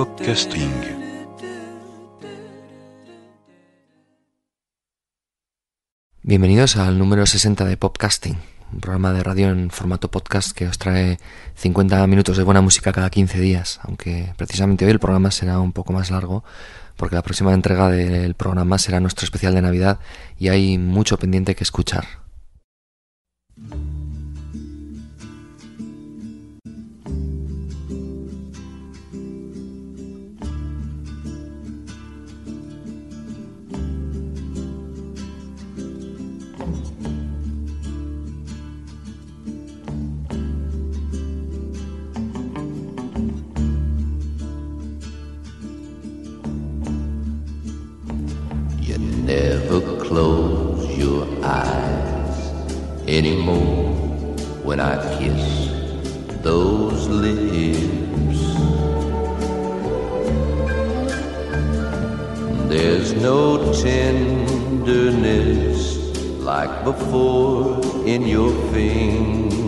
Podcasting. Bienvenidos al número 60 de Popcasting, un programa de radio en formato podcast que os trae 50 minutos de buena música cada 15 días, aunque precisamente hoy el programa será un poco más largo porque la próxima entrega del programa será nuestro especial de Navidad y hay mucho pendiente que escuchar. Anymore when I kiss those lips. There's no tenderness like before in your fingertips.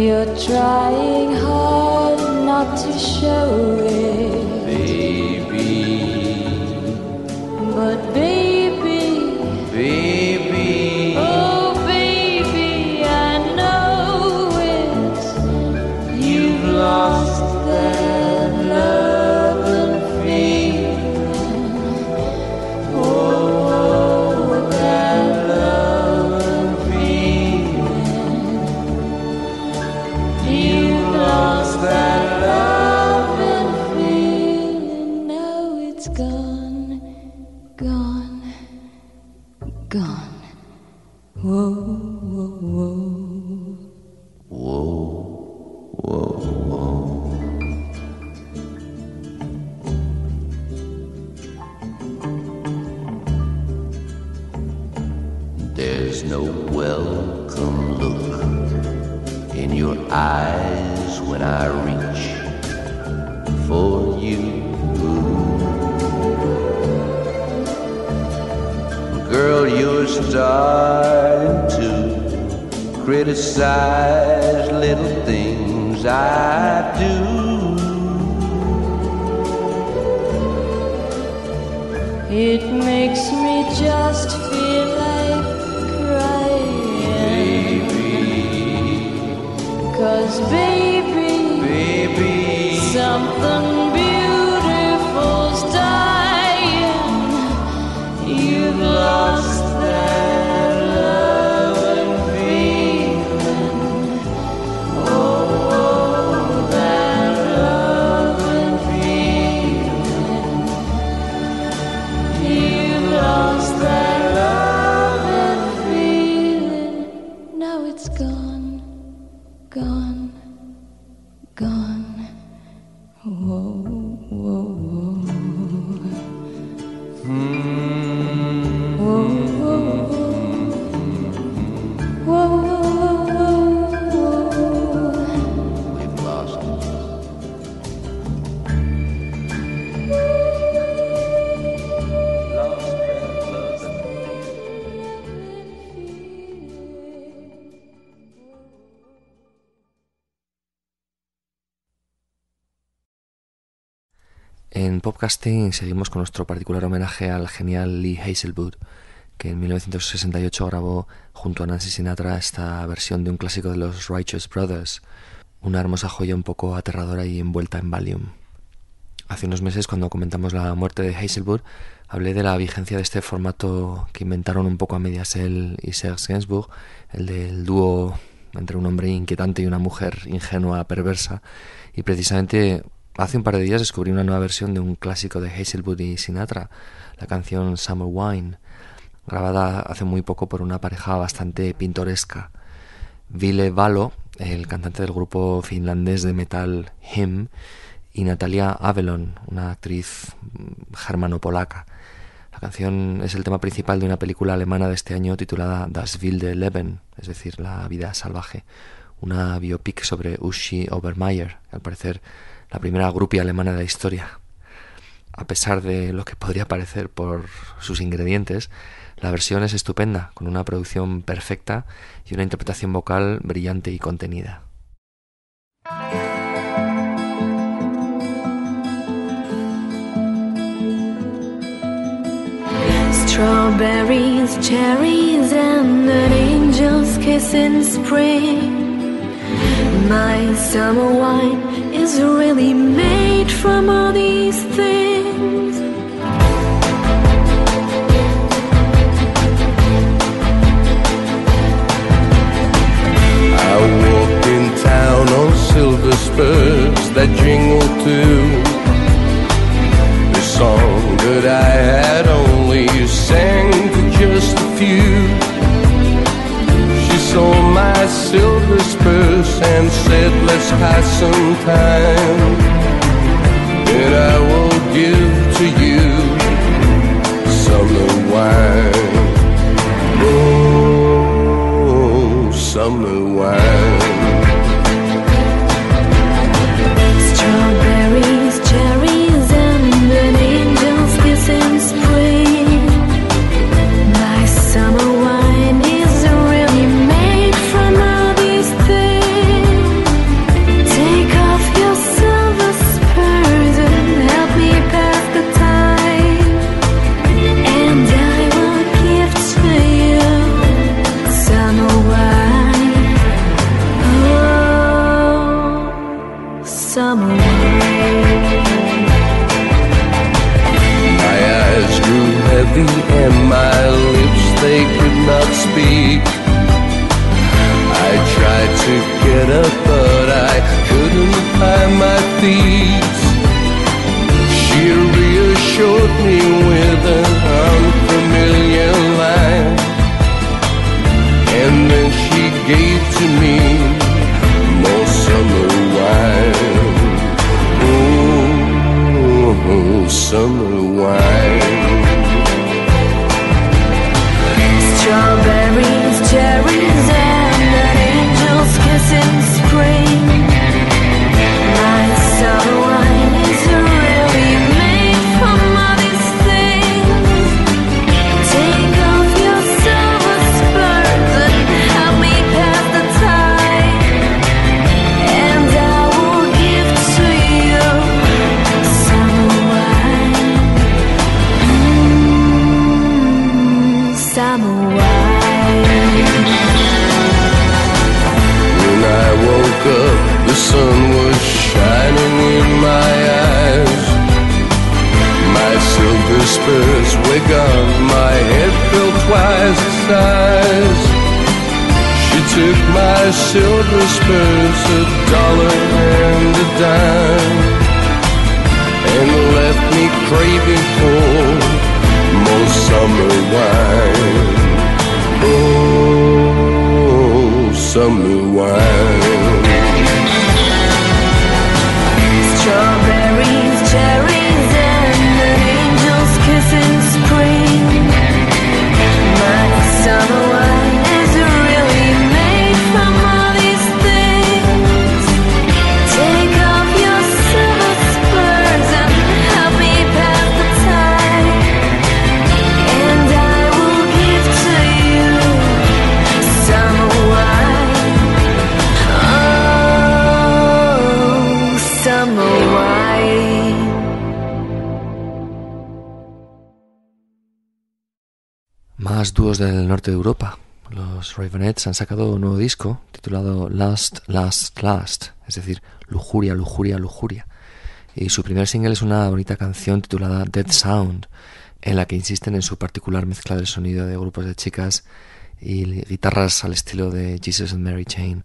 You're trying hard not to show it, Baby, Seguimos con nuestro particular homenaje al genial Lee Hazelwood, que en 1968 grabó junto a Nancy Sinatra esta versión de un clásico de los Righteous Brothers, una hermosa joya un poco aterradora y envuelta en Valium. Hace unos meses, cuando comentamos la muerte de Hazelwood, hablé de la vigencia de este formato que inventaron un poco a medias él y Serge Gainsbourg, el del dúo entre un hombre inquietante y una mujer ingenua, perversa, y precisamente hace un par de días descubrí una nueva versión de un clásico de Hazelwood y Sinatra, la canción Summer Wine, grabada hace muy poco por una pareja bastante pintoresca. Ville Valo el cantante del grupo finlandés de metal Him, y Natalia Avelon, una actriz germano-polaca. La canción es el tema principal de una película alemana de este año titulada Das wilde Leben, es decir, La vida salvaje, una biopic sobre Uschi Obermeier, al parecer la primera grupia alemana de la historia. A pesar de lo que podría parecer por sus ingredientes, la versión es estupenda, con una producción perfecta y una interpretación vocal brillante y contenida. Strawberries, cherries, and an angel's kiss in spring. My summer wine is really made from all these things. I walked in town on silver spurs that jingle too. The song that I had only sang to just a few. She saw my silver spurs and said, Let's pass some time. And I will give to you summer wine. Oh, summer wine. Más dúos del norte de Europa. Los Ravenettes han sacado un nuevo disco titulado Last, Last, Last, es decir, Lujuria, Lujuria, Lujuria. Y su primer single es una bonita canción titulada Dead Sound, en la que insisten en su particular mezcla del sonido de grupos de chicas y guitarras al estilo de Jesus and Mary Chain.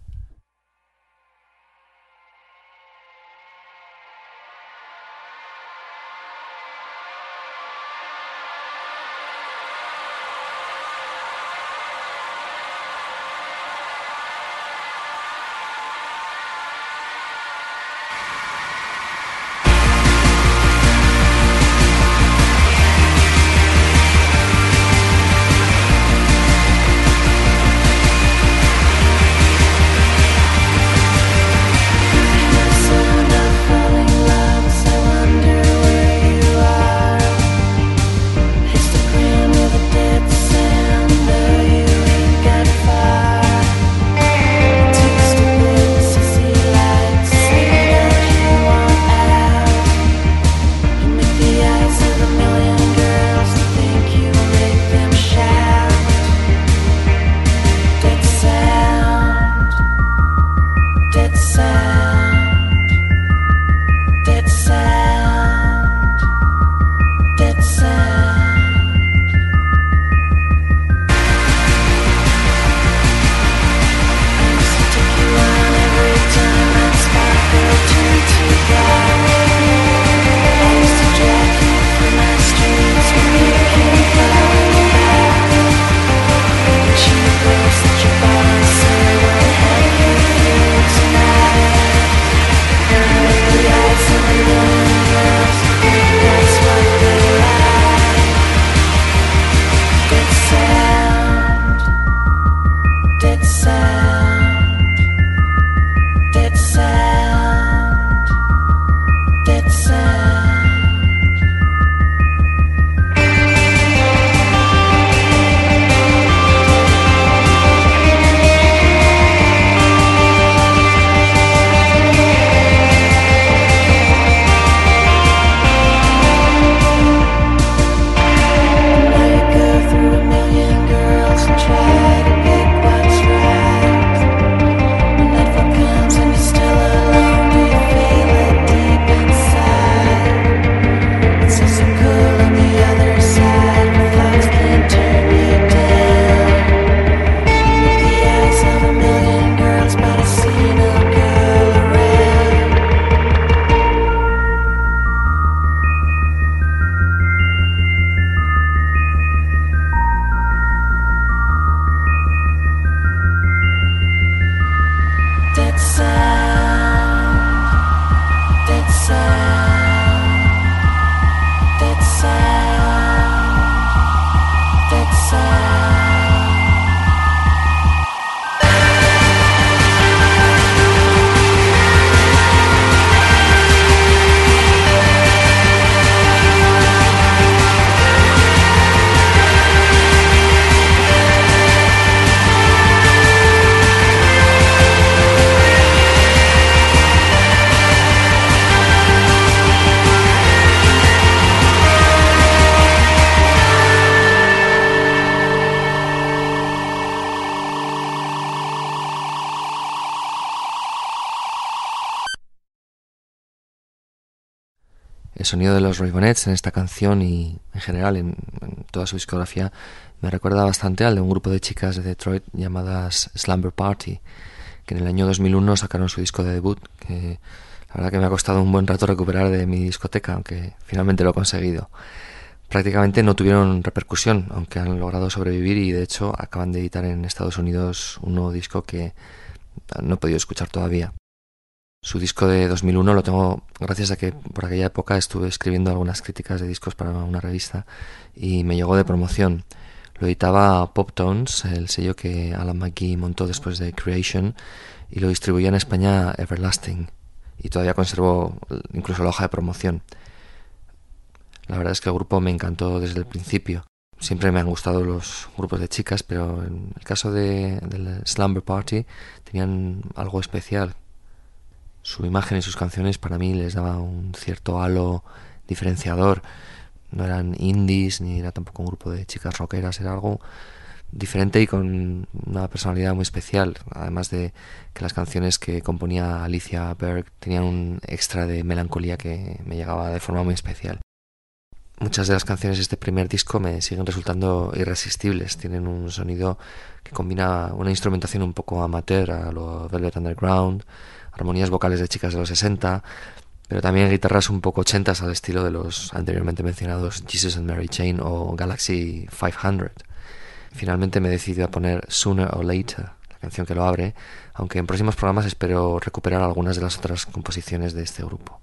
Sonido de los Ravenettes en esta canción y en general en, en, toda su discografía me recuerda bastante al de un grupo de chicas de Detroit llamadas Slumber Party, que en el año 2001 sacaron su disco de debut, que la verdad que me ha costado un buen rato recuperar de mi discoteca, aunque finalmente lo he conseguido. Prácticamente no tuvieron repercusión, aunque han logrado sobrevivir y de hecho acaban de editar en Estados Unidos un nuevo disco que no he podido escuchar todavía. Su disco de 2001 lo tengo gracias a que por aquella época estuve escribiendo algunas críticas de discos para una revista y me llegó de promoción. Lo editaba Pop Tones, el sello que Alan McGee montó después de Creation, y lo distribuía en España Everlasting. Y todavía conservo incluso la hoja de promoción. La verdad es que el grupo me encantó desde el principio. Siempre me han gustado los grupos de chicas, pero en el caso de, del Slumber Party tenían algo especial su imagen y sus canciones para mí les daba un cierto halo diferenciador. No eran indies ni era tampoco un grupo de chicas rockeras, era algo diferente y con una personalidad muy especial. Además de que las canciones que componía Alicia Berg tenían un extra de melancolía que me llegaba de forma muy especial. Muchas de las canciones de este primer disco me siguen resultando irresistibles. Tienen un sonido que combina una instrumentación un poco amateur a lo Velvet Underground, armonías vocales de chicas de los 60, pero también guitarras un poco ochentas al estilo de los anteriormente mencionados Jesus and Mary Chain o Galaxy 500. Finalmente me he decidido a poner Sooner or Later, la canción que lo abre, aunque en próximos programas espero recuperar algunas de las otras composiciones de este grupo.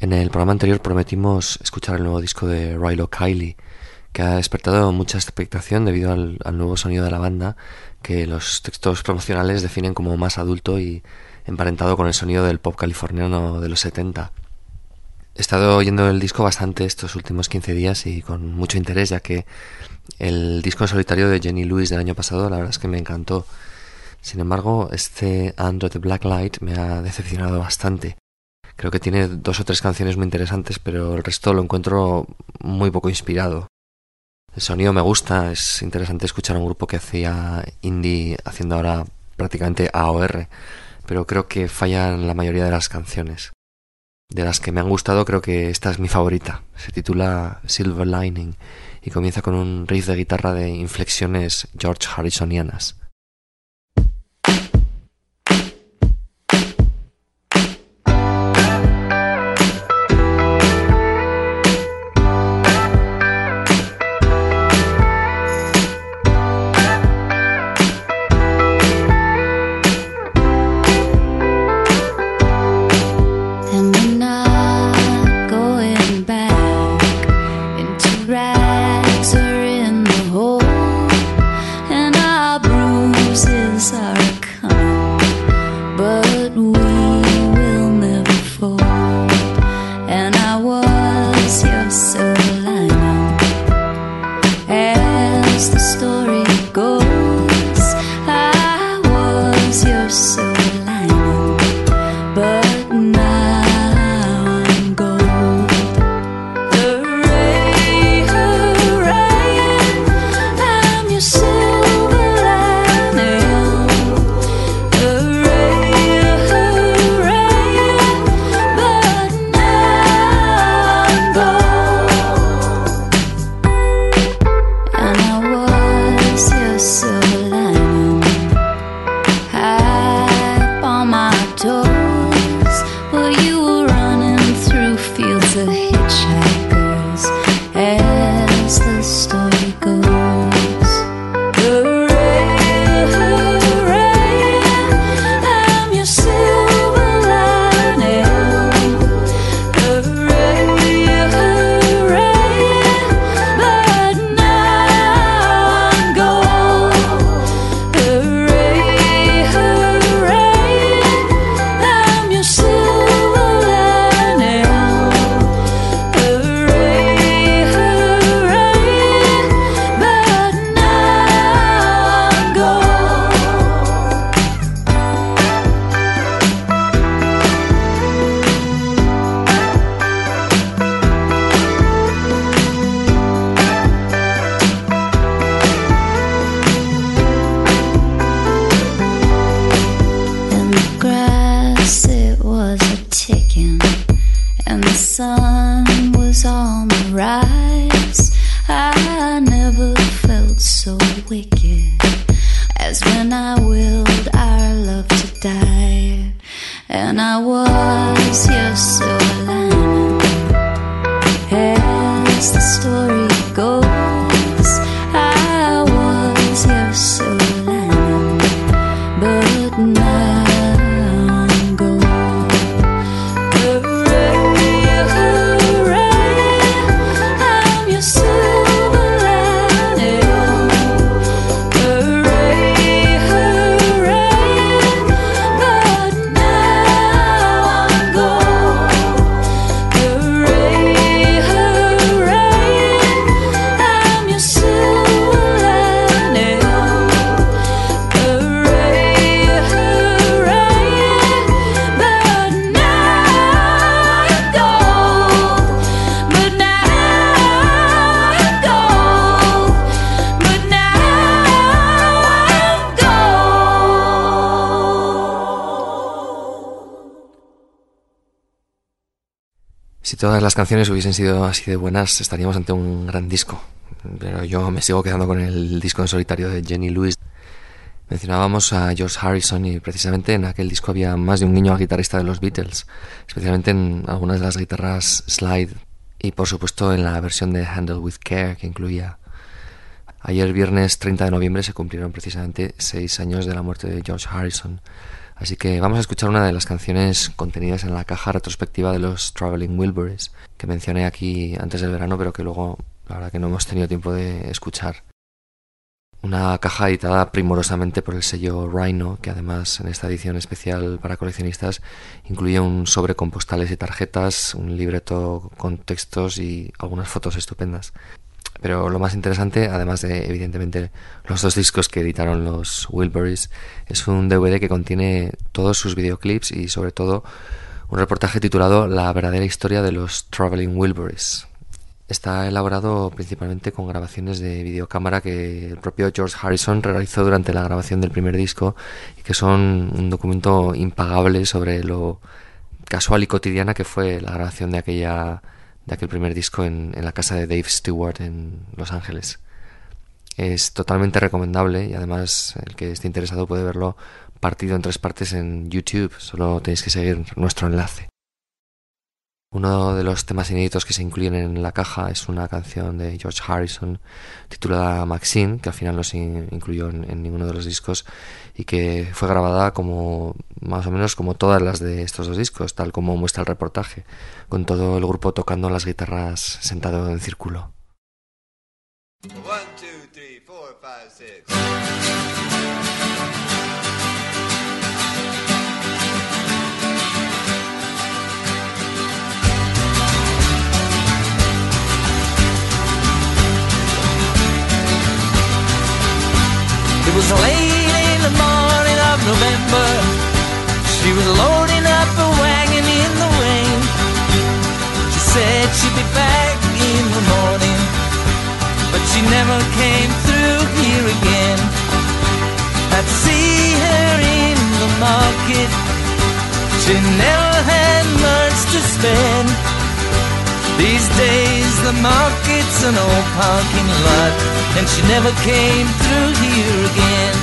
En el programa anterior prometimos escuchar el nuevo disco de Rilo Kiley, que ha despertado mucha expectación debido al, al nuevo sonido de la banda, que los textos promocionales definen como más adulto y emparentado con el sonido del pop californiano de los 70. He estado oyendo el disco bastante estos últimos 15 días y con mucho interés, ya que el disco en solitario de Jenny Lewis del año pasado, la verdad es que me encantó. Sin embargo, este Under the Black Light me ha decepcionado bastante. Creo que tiene dos o tres canciones muy interesantes, pero el resto lo encuentro muy poco inspirado. El sonido me gusta, es interesante escuchar a un grupo que hacía indie haciendo ahora prácticamente AOR, pero creo que fallan la mayoría de las canciones. De las que me han gustado, creo que esta es mi favorita. Se titula Silver Lining y comienza con un riff de guitarra de inflexiones George Harrisonianas. Si todas las canciones hubiesen sido así de buenas, estaríamos ante un gran disco. Pero yo me sigo quedando con el disco en solitario de Jenny Lewis. Mencionábamos a George Harrison y precisamente en aquel disco había más de un niño guitarrista de los Beatles, especialmente en algunas de las guitarras slide y por supuesto en la versión de Handle with Care que incluía. Ayer viernes 30 de noviembre se cumplieron precisamente seis años de la muerte de George Harrison. Así que vamos a escuchar una de las canciones contenidas en la caja retrospectiva de los Traveling Wilburys, que mencioné aquí antes del verano, pero que luego la verdad que no hemos tenido tiempo de escuchar. Una caja editada primorosamente por el sello Rhino, que además en esta edición especial para coleccionistas incluye un sobre con postales y tarjetas, un libreto con textos y algunas fotos estupendas. Pero lo más interesante, además de evidentemente los dos discos que editaron los Wilburys, es un DVD que contiene todos sus videoclips y sobre todo un reportaje titulado La verdadera historia de los Traveling Wilburys. Está elaborado principalmente con grabaciones de videocámara que el propio George Harrison realizó durante la grabación del primer disco y que son un documento impagable sobre lo casual y cotidiana que fue la grabación de aquella de aquel primer disco en, la casa de Dave Stewart en Los Ángeles. Es totalmente recomendable y además el que esté interesado puede verlo partido en tres partes en YouTube. Solo tenéis que seguir nuestro enlace. Uno de los temas inéditos que se incluyen en la caja es una canción de George Harrison titulada Maxine, que al final no se incluyó en, ninguno de los discos y que fue grabada como más o menos como todas las de estos dos discos, tal como muestra el reportaje, con todo el grupo tocando las guitarras sentado en círculo. Back in the morning, but she never came through here again. I'd see her in the market. She never had much to spend. These days the market's an old parking lot And she never came through here again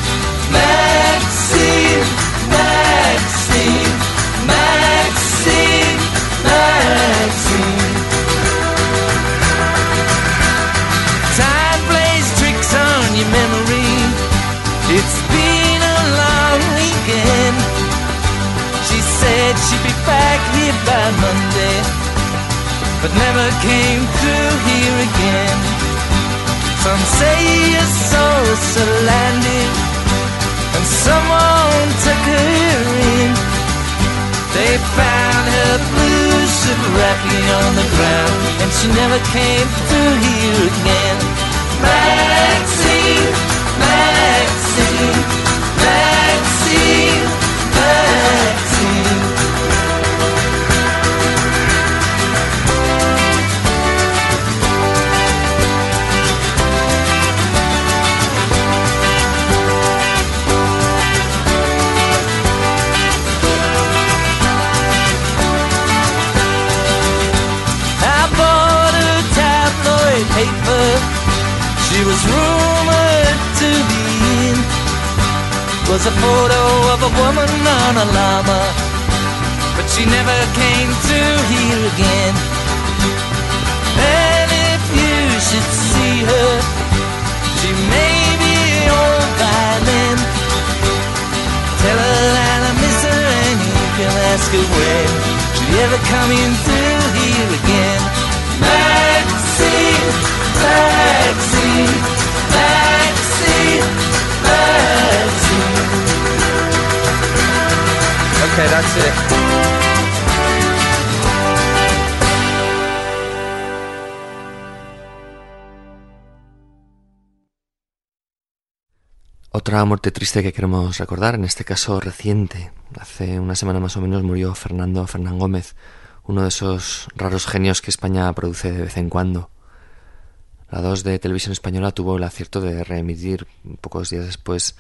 Maxine, Maxine, Maxine, Maxine back here by Monday but never came through here again. Some say your soul's a landing, and someone took her in. They found her blue suit wrapping on the ground, and she never came through here again. Maxine, Maxine, Maxine, Maxine. Was rumored to be in. Was a photo of a woman on a llama, but she never came through here again. And if you should see her, she may be old by then. Tell her that I miss her and you can ask her when she ever coming through here again. Maxine. Okay, that's it. Otra muerte triste que queremos recordar, en este caso reciente. Hace una semana más o menos murió Fernando Fernán Gómez, uno de esos raros genios que España produce de vez en cuando. La 2 de Televisión Española tuvo el acierto de reemitir pocos días después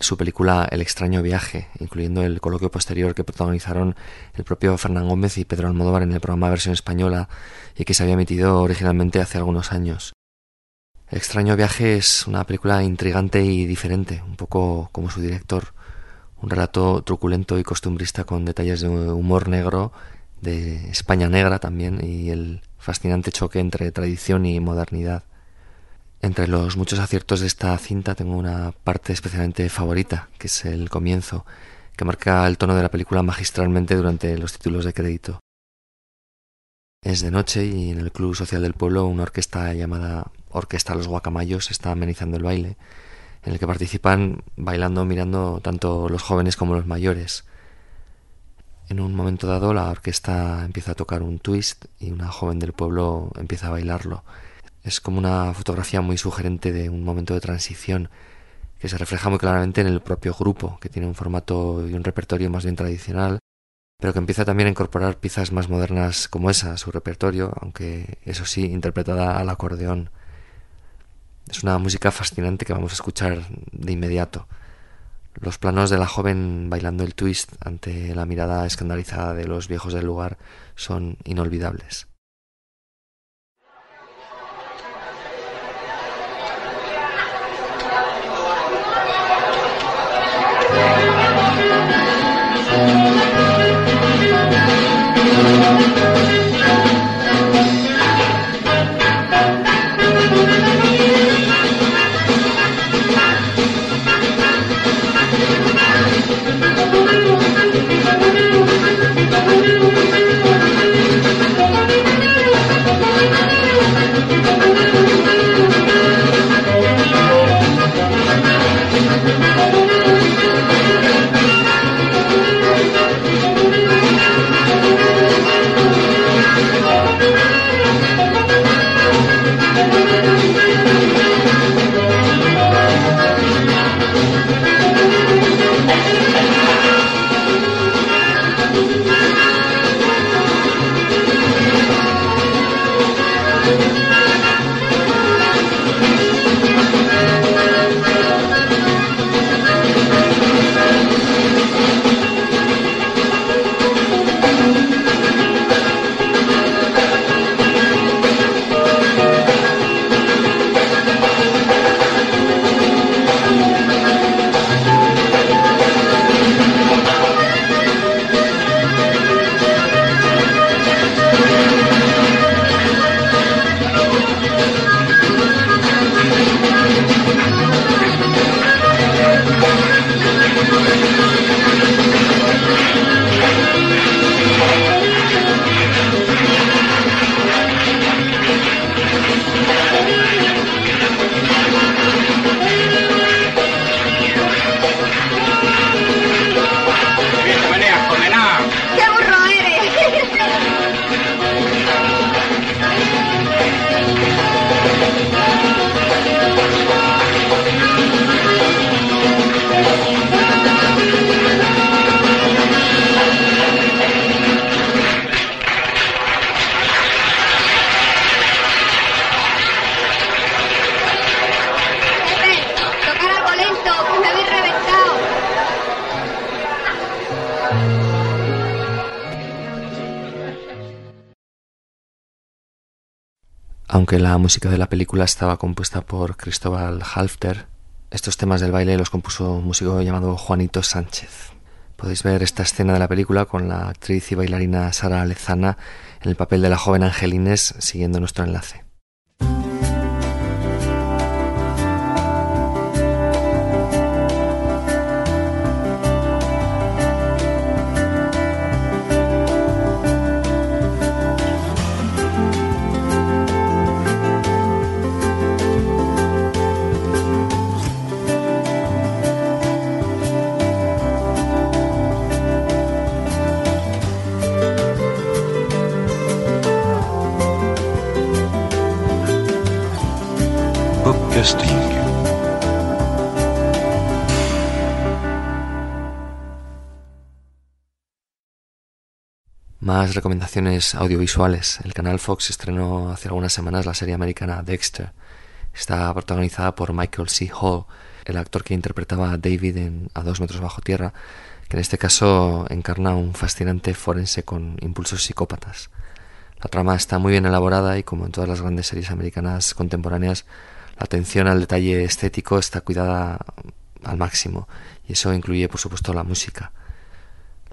su película El extraño viaje, incluyendo el coloquio posterior que protagonizaron el propio Fernán Gómez y Pedro Almodóvar en el programa Versión Española y que se había emitido originalmente hace algunos años. El extraño viaje es una película intrigante y diferente, un poco como su director, un relato truculento y costumbrista con detalles de humor negro, de España negra también y el fascinante choque entre tradición y modernidad. Entre los muchos aciertos de esta cinta tengo una parte especialmente favorita, que es el comienzo, que marca el tono de la película magistralmente durante los títulos de crédito. Es de noche y en el Club Social del Pueblo una orquesta llamada Orquesta Los Guacamayos está amenizando el baile, en el que participan bailando mirando tanto los jóvenes como los mayores. En un momento dado la orquesta empieza a tocar un twist y una joven del pueblo empieza a bailarlo. Es como una fotografía muy sugerente de un momento de transición que se refleja muy claramente en el propio grupo, que tiene un formato y un repertorio más bien tradicional, pero que empieza también a incorporar piezas más modernas como esa a su repertorio, aunque eso sí, interpretada al acordeón. Es una música fascinante que vamos a escuchar de inmediato. Los planos de la joven bailando el twist ante la mirada escandalizada de los viejos del lugar son inolvidables. Aunque la música de la película estaba compuesta por Cristóbal Halfter, estos temas del baile los compuso un músico llamado Juanito Sánchez. Podéis ver esta escena de la película con la actriz y bailarina Sara Alezana en el papel de la joven Angelines siguiendo nuestro enlace. Más recomendaciones audiovisuales. El canal Fox estrenó hace algunas semanas la serie americana Dexter. Está protagonizada por Michael C. Hall, el actor que interpretaba a David en A dos metros bajo tierra, que en este caso encarna un fascinante forense con impulsos psicópatas. La trama está muy bien elaborada y como en todas las grandes series americanas contemporáneas, la atención al detalle estético está cuidada al máximo y eso incluye por supuesto la música.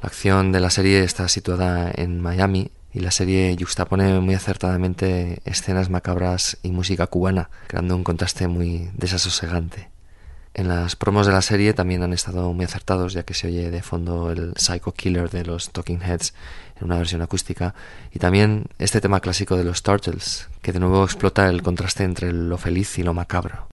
La acción de la serie está situada en Miami y la serie juxtapone muy acertadamente escenas macabras y música cubana, creando un contraste muy desasosegante. En las promos de la serie también han estado muy acertados, ya que se oye de fondo el Psycho Killer de los Talking Heads en una versión acústica, y también este tema clásico de los Turtles, que de nuevo explota el contraste entre lo feliz y lo macabro.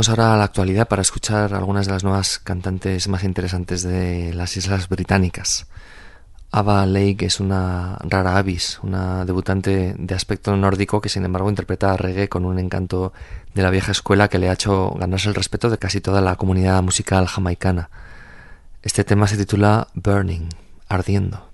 Volvemos ahora a la actualidad para escuchar algunas de las nuevas cantantes más interesantes de las Islas Británicas. Ava Lake es una rara avis, una debutante de aspecto nórdico que sin embargo interpreta reggae con un encanto de la vieja escuela que le ha hecho ganarse el respeto de casi toda la comunidad musical jamaicana. Este tema se titula Burning, ardiendo.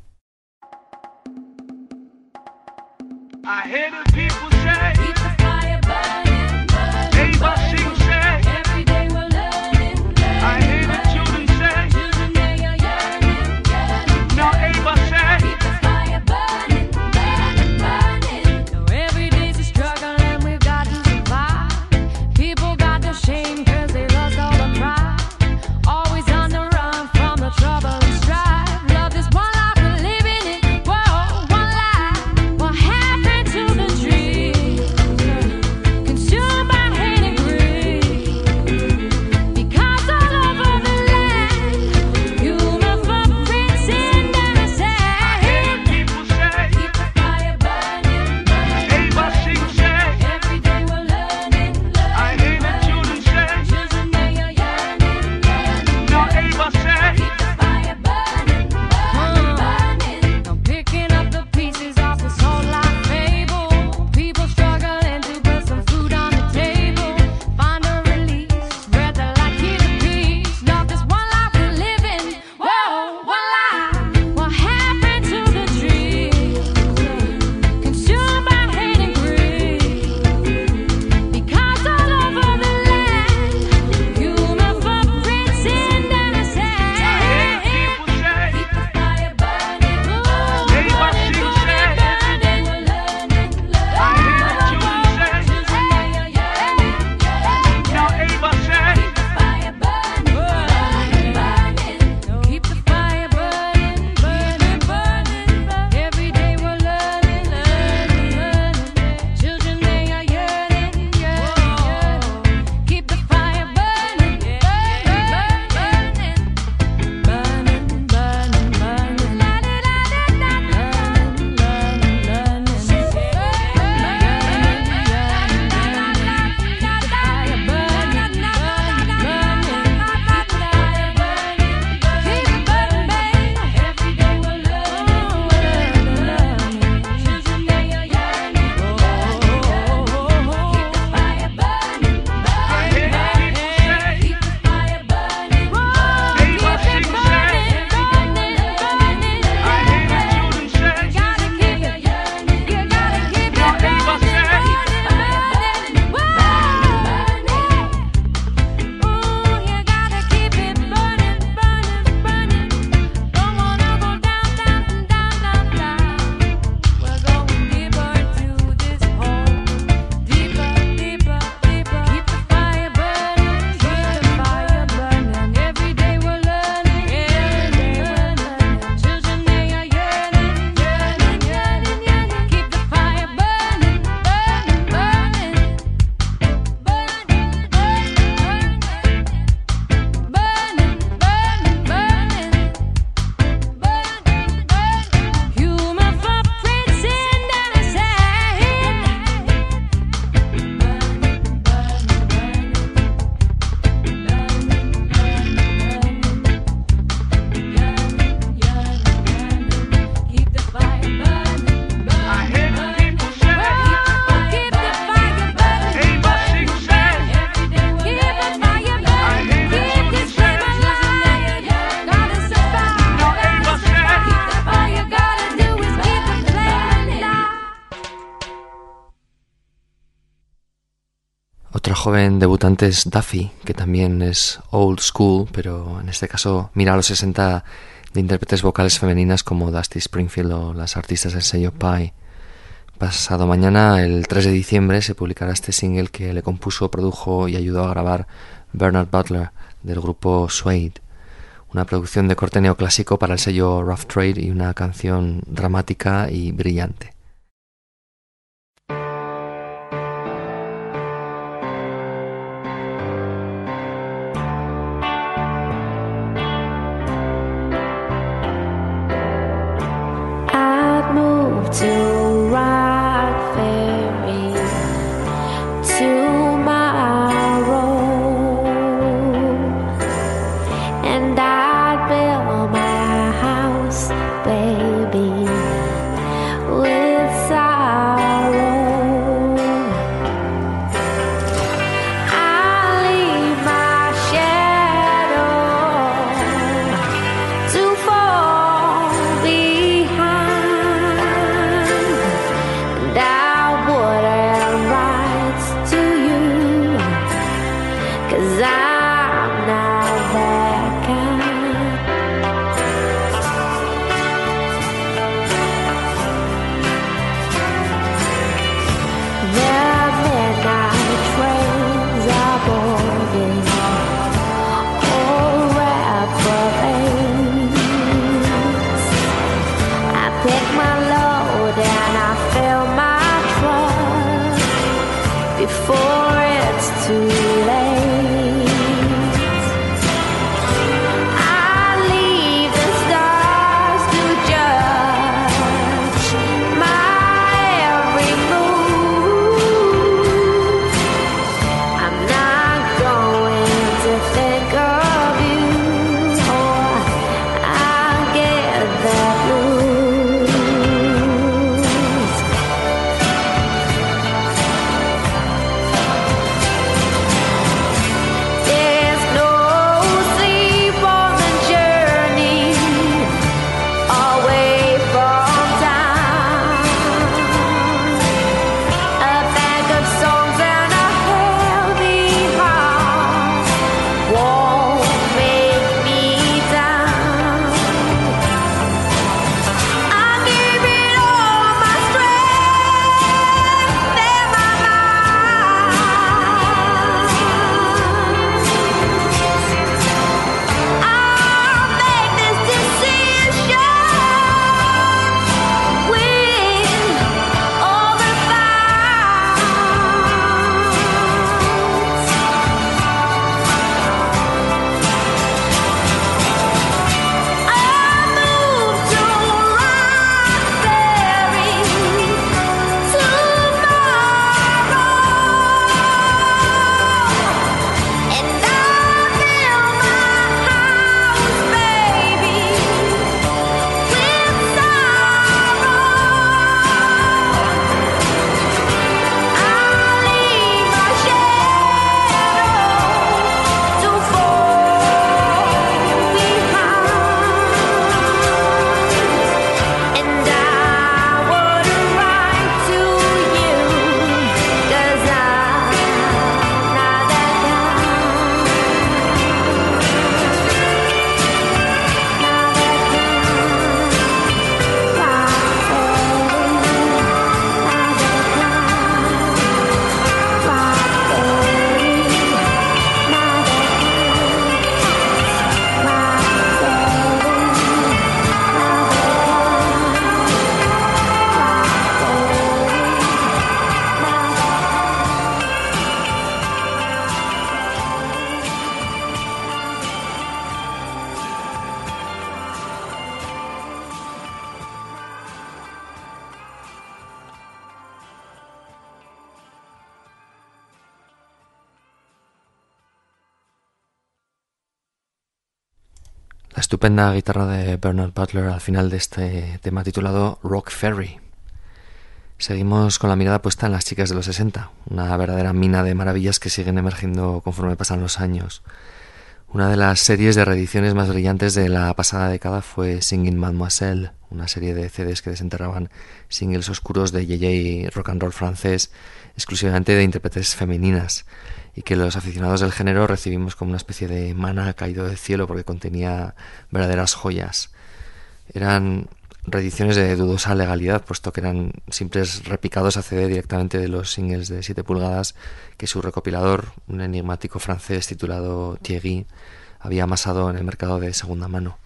Joven debutante es Duffy, que también es old school, pero en este caso mira a los 60 de intérpretes vocales femeninas como Dusty Springfield o las artistas del sello Pie. Pasado mañana, el 3 de diciembre, se publicará este single que le compuso, produjo y ayudó a grabar Bernard Butler del grupo Suede. Una producción de corte neoclásico para el sello Rough Trade y una canción dramática y brillante. Estupenda guitarra de Bernard Butler al final de este tema titulado Rock Ferry. Seguimos con la mirada puesta en las chicas de los 60, una verdadera mina de maravillas que siguen emergiendo conforme pasan los años. Una de las series de reediciones más brillantes de la pasada década fue Singing Mademoiselle, una serie de CDs que desenterraban singles oscuros de JJ rock and roll francés exclusivamente de intérpretes femeninas y que los aficionados del género recibimos como una especie de mana caído del cielo porque contenía verdaderas joyas. Eran reediciones de dudosa legalidad, puesto que eran simples repicados a CD directamente de los singles de 7 pulgadas que su recopilador, un enigmático francés titulado Thierry, había amasado en el mercado de segunda mano.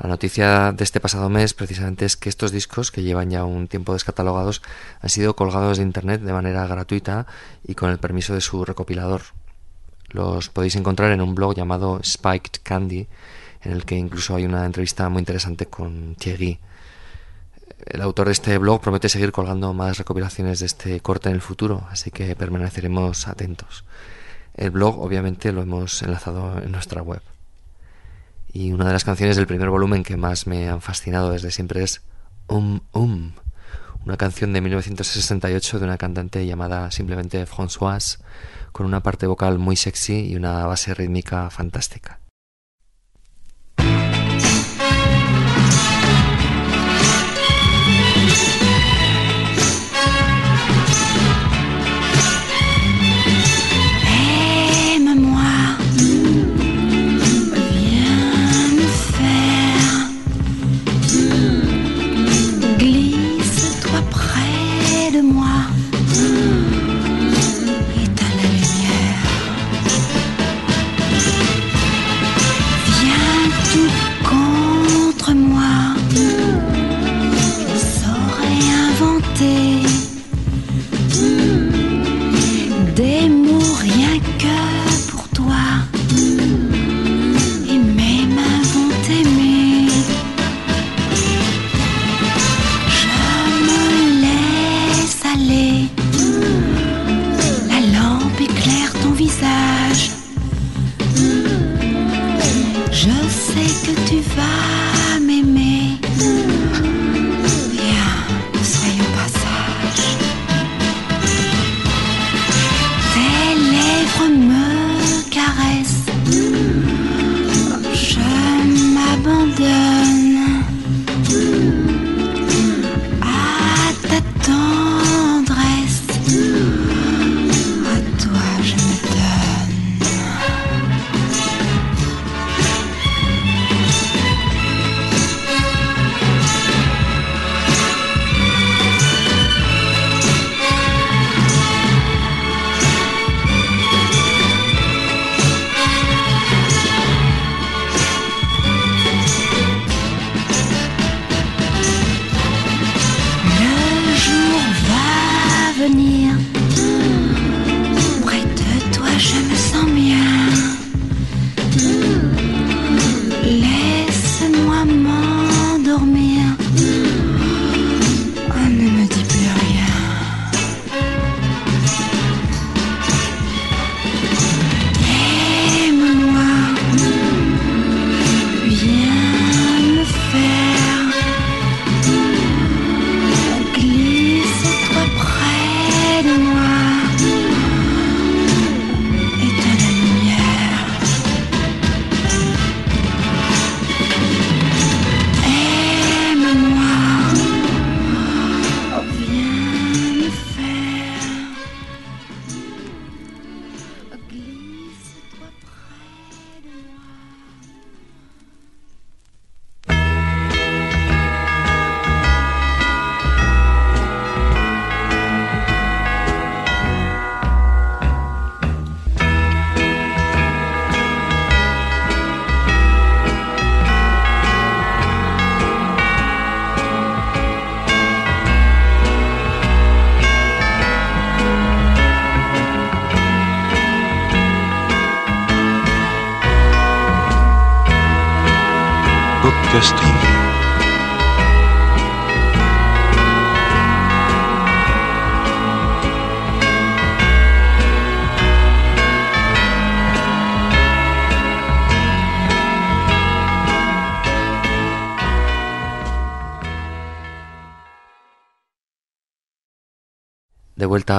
La noticia de este pasado mes precisamente es que estos discos, que llevan ya un tiempo descatalogados, han sido colgados de internet de manera gratuita y con el permiso de su recopilador. Los podéis encontrar en un blog llamado Spiked Candy, en el que incluso hay una entrevista muy interesante con Thierry. El autor de este blog promete seguir colgando más recopilaciones de este corte en el futuro, así que permaneceremos atentos. El blog obviamente lo hemos enlazado en nuestra web. Y una de las canciones del primer volumen que más me han fascinado desde siempre es Um Um, una canción de 1968 de una cantante llamada simplemente Françoise, con una parte vocal muy sexy y una base rítmica fantástica.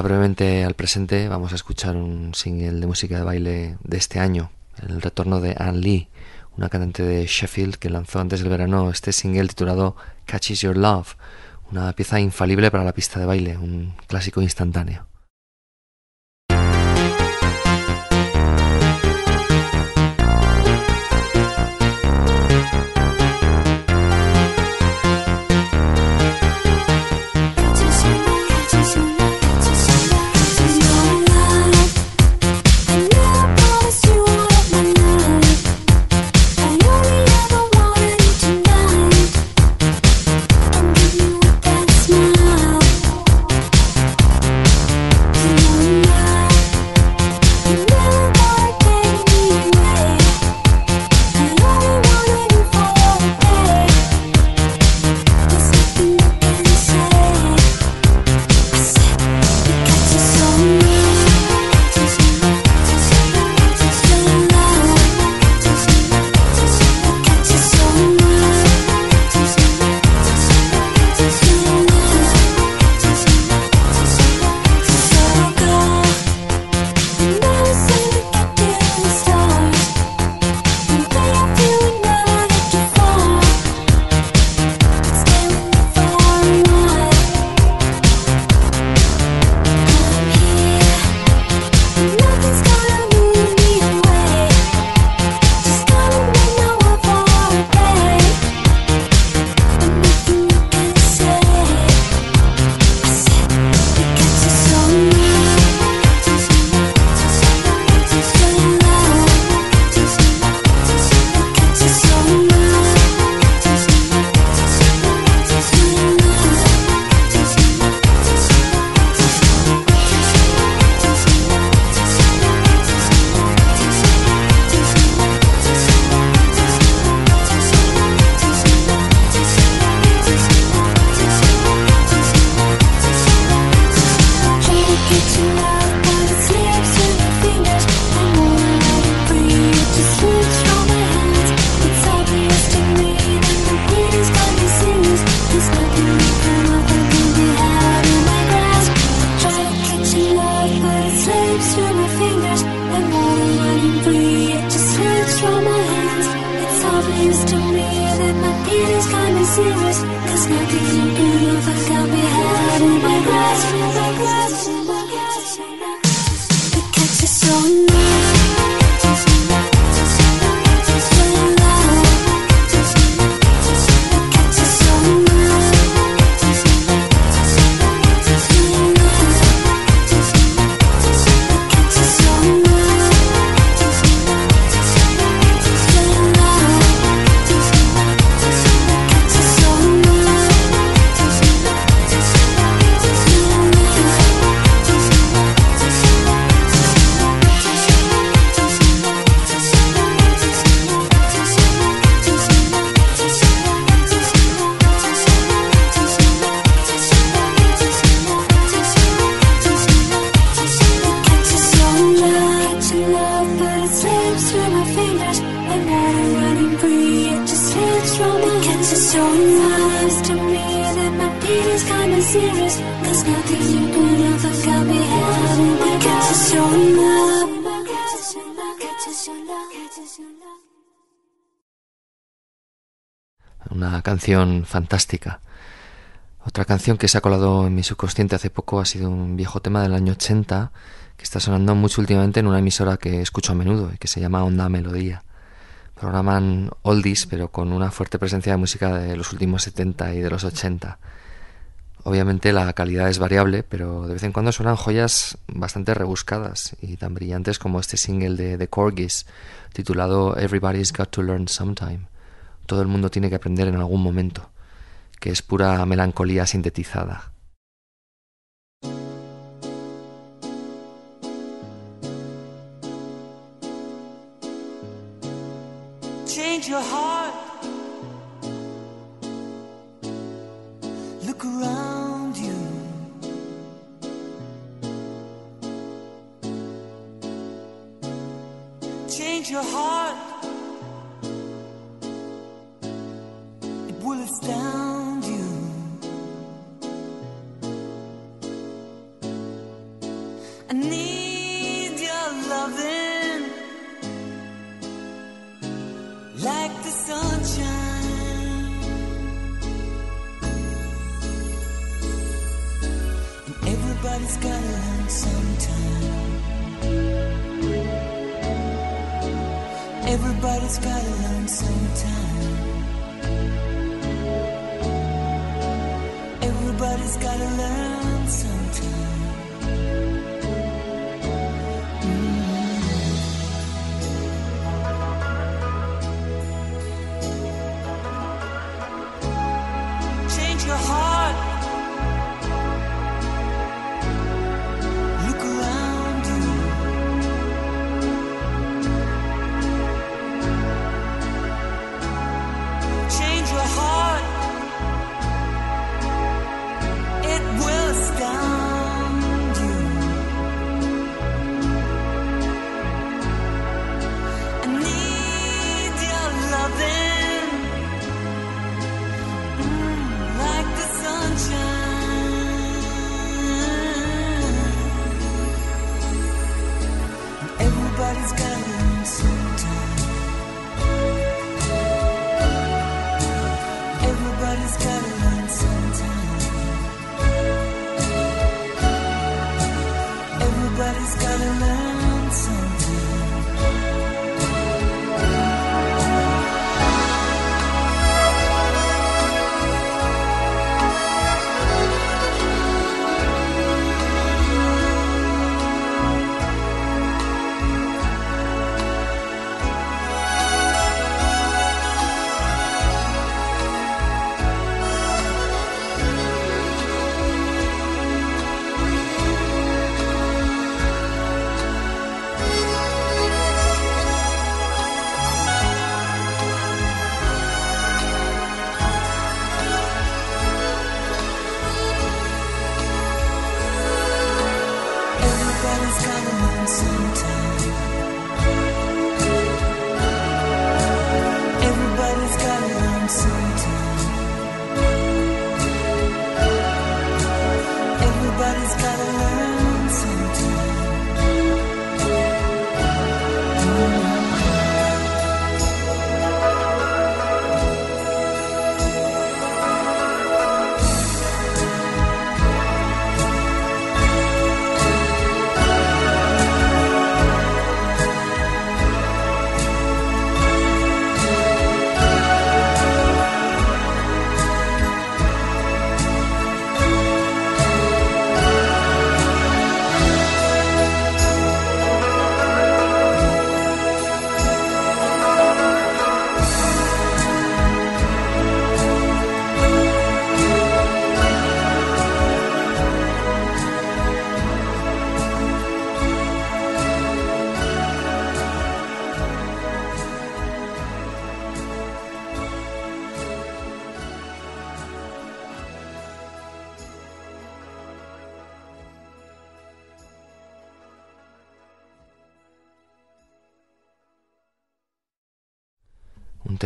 Brevemente al presente, vamos a escuchar un single de música de baile de este año, el retorno de Anne Lee, una cantante de Sheffield que lanzó antes del verano este single titulado Catches Your Love, una pieza infalible para la pista de baile, un clásico instantáneo. Fantástica. Otra canción que se ha colado en mi subconsciente hace poco ha sido un viejo tema del año 80 que está sonando mucho últimamente en una emisora que escucho a menudo y que se llama Onda Melodía. Programan oldies pero con una fuerte presencia de música de los últimos 70 y de los 80. Obviamente la calidad es variable, pero de vez en cuando suenan joyas bastante rebuscadas y tan brillantes como este single de The Corgis titulado Everybody's Got to Learn Sometime. Todo el mundo tiene que aprender en algún momento, que es pura melancolía sintetizada. Change your heart. Look around you. Change your heart.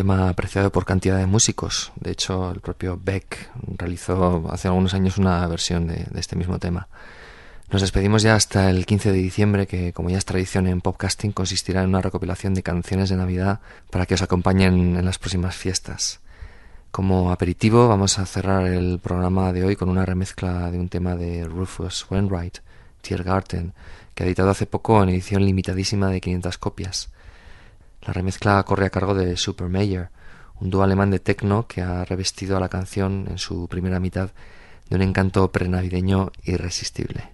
Tema apreciado por cantidad de músicos. De hecho, el propio Beck realizó hace algunos años una versión de, este mismo tema. Nos despedimos ya hasta el 15 de diciembre, que como ya es tradición en Popcasting, consistirá en una recopilación de canciones de Navidad para que os acompañen en las próximas fiestas. Como aperitivo vamos a cerrar el programa de hoy con una remezcla de un tema de Rufus Wainwright, Tiergarten, que ha editado hace poco en edición limitadísima de 500 copias. La remezcla corre a cargo de Supermayer, un dúo alemán de techno que ha revestido a la canción en su primera mitad de un encanto prenavideño irresistible.